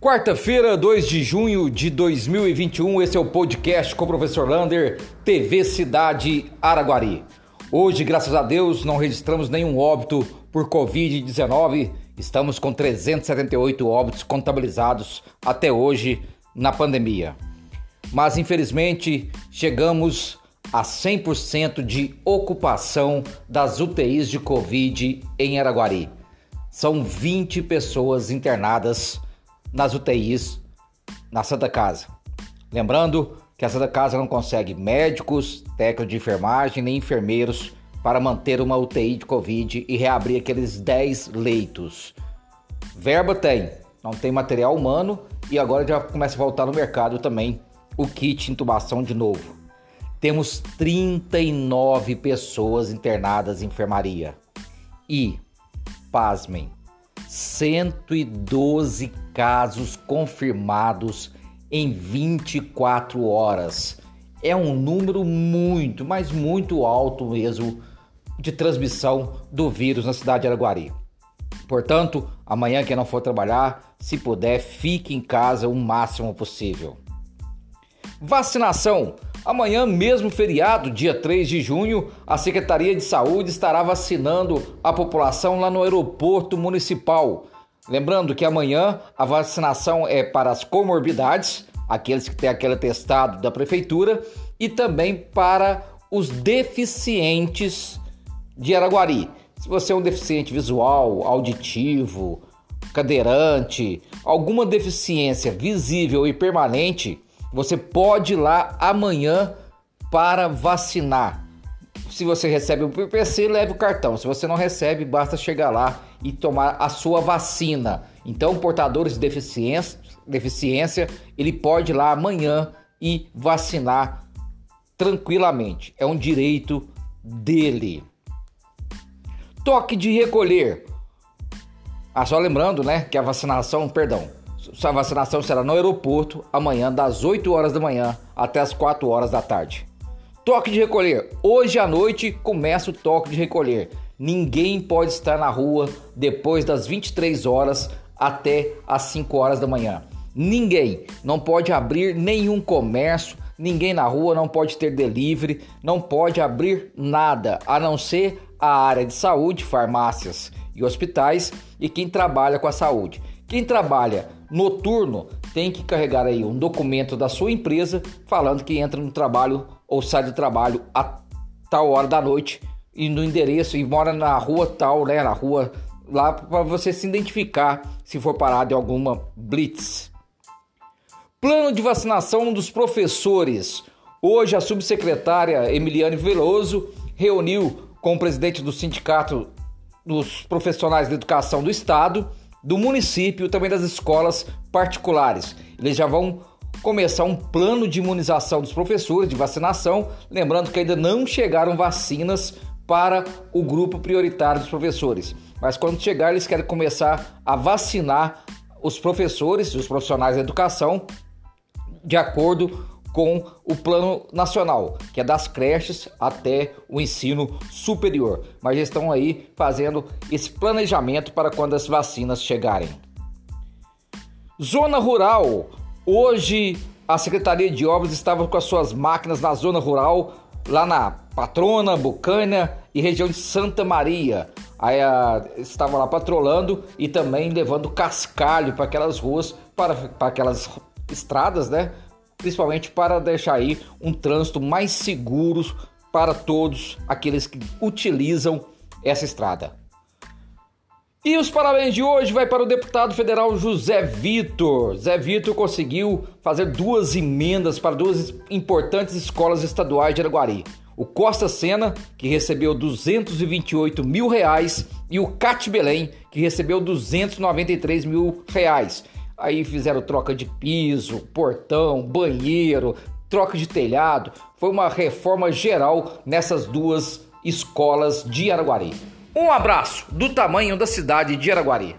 Quarta-feira, 2 de junho de 2021, esse é o podcast com o professor Lander, TV Cidade Araguari. Hoje, graças a Deus, não registramos nenhum óbito por Covid-19. Estamos com 378 óbitos contabilizados até hoje na pandemia. Mas, infelizmente, chegamos a 100% de ocupação das UTIs de Covid em Araguari. São 20 pessoas internadas nas UTIs na Santa Casa. Lembrando que a Santa Casa não consegue médicos, técnicos de enfermagem nem enfermeiros para manter uma UTI de Covid e reabrir aqueles 10 leitos. Verba tem, não tem material humano e agora já começa a voltar no mercado também o kit intubação de novo. Temos 39 pessoas internadas em enfermaria. E, pasmem, 112 casos confirmados em 24 horas. É um número muito, mas muito alto mesmo de transmissão do vírus na cidade de Araguari. Portanto, amanhã quem não for trabalhar, se puder, fique em casa o máximo possível. Vacinação. Amanhã, mesmo feriado, dia 3 de junho, a Secretaria de Saúde estará vacinando a população lá no aeroporto municipal. Lembrando que amanhã a vacinação é para as comorbidades, aqueles que têm aquele atestado da prefeitura, e também para os deficientes de Araguari. Se você é um deficiente visual, auditivo, cadeirante, alguma deficiência visível e permanente, você pode ir lá amanhã para vacinar. Se você recebe o PPC, leve o cartão. Se você não recebe, basta chegar lá e tomar a sua vacina. Então, portadores de deficiência, deficiência ele pode ir lá amanhã e vacinar tranquilamente. É um direito dele. Toque de recolher. Ah, só lembrando, né, que a vacinação, perdão, sua vacinação será no aeroporto amanhã, das 8 horas da manhã até as 4 horas da tarde. Toque de recolher. Hoje à noite começa o toque de recolher. Ninguém pode estar na rua depois das 23 horas até as 5 horas da manhã. Ninguém. Não pode abrir nenhum comércio, ninguém na rua não pode ter delivery, não pode abrir nada, a não ser a área de saúde, farmácias e hospitais e quem trabalha com a saúde. Quem trabalha noturno tem que carregar aí um documento da sua empresa falando que entra no trabalho ou sai do trabalho a tal hora da noite e no endereço e mora na rua tal, né, na rua lá para você se identificar se for parado em alguma blitz. Plano de vacinação dos professores. Hoje a subsecretária Emiliane Veloso reuniu com o presidente do sindicato dos profissionais de educação do estado do município e também das escolas particulares. Eles já vão começar um plano de imunização dos professores, de vacinação, lembrando que ainda não chegaram vacinas para o grupo prioritário dos professores. Mas quando chegar, eles querem começar a vacinar os professores os profissionais da educação de acordo com o plano nacional, que é das creches até o ensino superior. Mas estão aí fazendo esse planejamento para quando as vacinas chegarem. Zona rural. Hoje a Secretaria de Obras estava com as suas máquinas na zona rural, lá na Patrona, Bucânia e região de Santa Maria. Aí a, estava lá patrolando e também levando cascalho para aquelas ruas, para, para aquelas estradas, né? Principalmente para deixar aí um trânsito mais seguro para todos aqueles que utilizam essa estrada. E os parabéns de hoje vai para o deputado federal José Vitor. Zé Vitor conseguiu fazer duas emendas para duas importantes escolas estaduais de Araguari. O Costa Sena, que recebeu 228 mil reais, e o Cat Belém, que recebeu 293 mil reais. Aí fizeram troca de piso, portão, banheiro, troca de telhado. Foi uma reforma geral nessas duas escolas de Araguari. Um abraço do tamanho da cidade de Araguari.